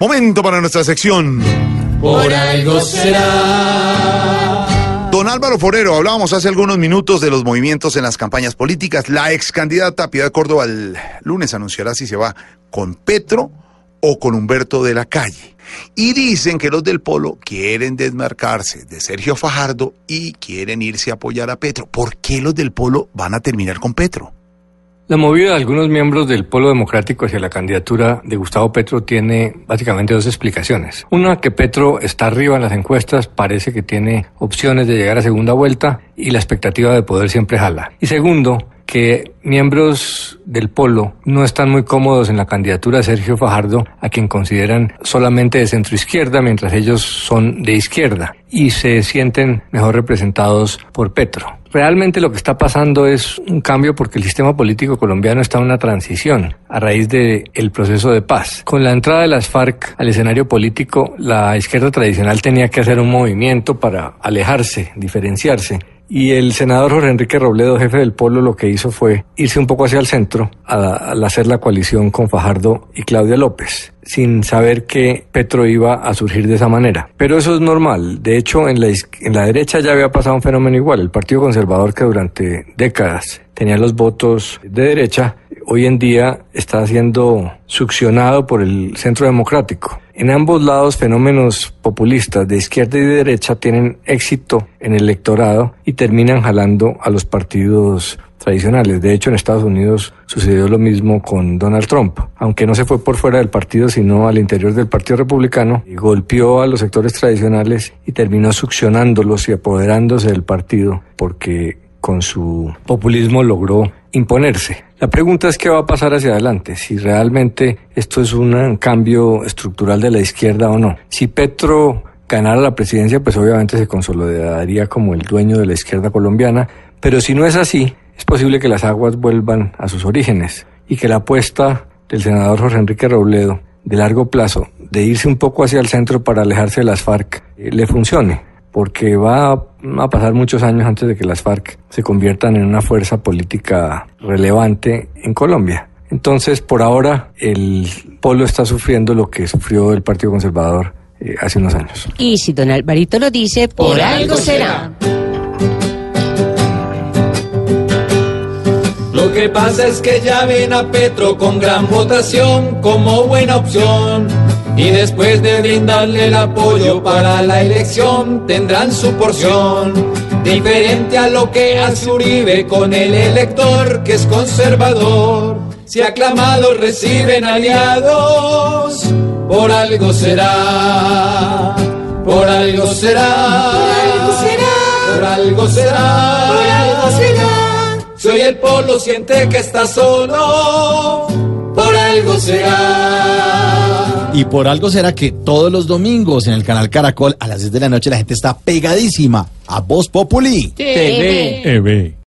Momento para nuestra sección. Por algo será. Don Álvaro Forero, hablábamos hace algunos minutos de los movimientos en las campañas políticas. La ex candidata Piedad Córdoba el lunes anunciará si se va con Petro o con Humberto de la Calle. Y dicen que los del Polo quieren desmarcarse de Sergio Fajardo y quieren irse a apoyar a Petro. ¿Por qué los del Polo van a terminar con Petro? La movida de algunos miembros del Polo Democrático hacia la candidatura de Gustavo Petro tiene básicamente dos explicaciones. Una, que Petro está arriba en las encuestas, parece que tiene opciones de llegar a segunda vuelta y la expectativa de poder siempre jala. Y segundo, que miembros del Polo no están muy cómodos en la candidatura de Sergio Fajardo, a quien consideran solamente de centro izquierda, mientras ellos son de izquierda, y se sienten mejor representados por Petro. Realmente lo que está pasando es un cambio porque el sistema político colombiano está en una transición a raíz del el proceso de paz. Con la entrada de las FARC al escenario político, la izquierda tradicional tenía que hacer un movimiento para alejarse, diferenciarse. Y el senador Jorge Enrique Robledo, jefe del Polo, lo que hizo fue irse un poco hacia el centro al hacer la coalición con Fajardo y Claudia López, sin saber que Petro iba a surgir de esa manera. Pero eso es normal. De hecho, en la, en la derecha ya había pasado un fenómeno igual. El Partido Conservador, que durante décadas tenía los votos de derecha, hoy en día está siendo succionado por el centro democrático. En ambos lados, fenómenos populistas de izquierda y de derecha tienen éxito en el electorado y terminan jalando a los partidos tradicionales. De hecho, en Estados Unidos sucedió lo mismo con Donald Trump, aunque no se fue por fuera del partido, sino al interior del Partido Republicano, y golpeó a los sectores tradicionales y terminó succionándolos y apoderándose del partido, porque con su populismo logró imponerse. La pregunta es qué va a pasar hacia adelante, si realmente esto es un cambio estructural de la izquierda o no. Si Petro ganara la presidencia, pues obviamente se consolidaría como el dueño de la izquierda colombiana, pero si no es así, es posible que las aguas vuelvan a sus orígenes y que la apuesta del senador Jorge Enrique Robledo de largo plazo, de irse un poco hacia el centro para alejarse de las FARC, eh, le funcione porque va a pasar muchos años antes de que las FARC se conviertan en una fuerza política relevante en Colombia. Entonces, por ahora, el polo está sufriendo lo que sufrió el Partido Conservador eh, hace unos años. Y si don Alvarito lo dice, por, Por algo algo será. Lo que pasa es que ya ven a Petro con gran votación como buena opción. Y después de brindarle el apoyo para la elección, tendrán su porción. Diferente a lo que hace Uribe con el elector que es conservador. Si aclamados reciben aliados, por algo será. Por algo será. Por algo será. Por algo será. Si hoy el polo siente que está solo, por algo será. Y por algo será que todos los domingos en el canal Caracol a las 10 de la noche la gente está pegadísima a Voz Populi. TV. TV.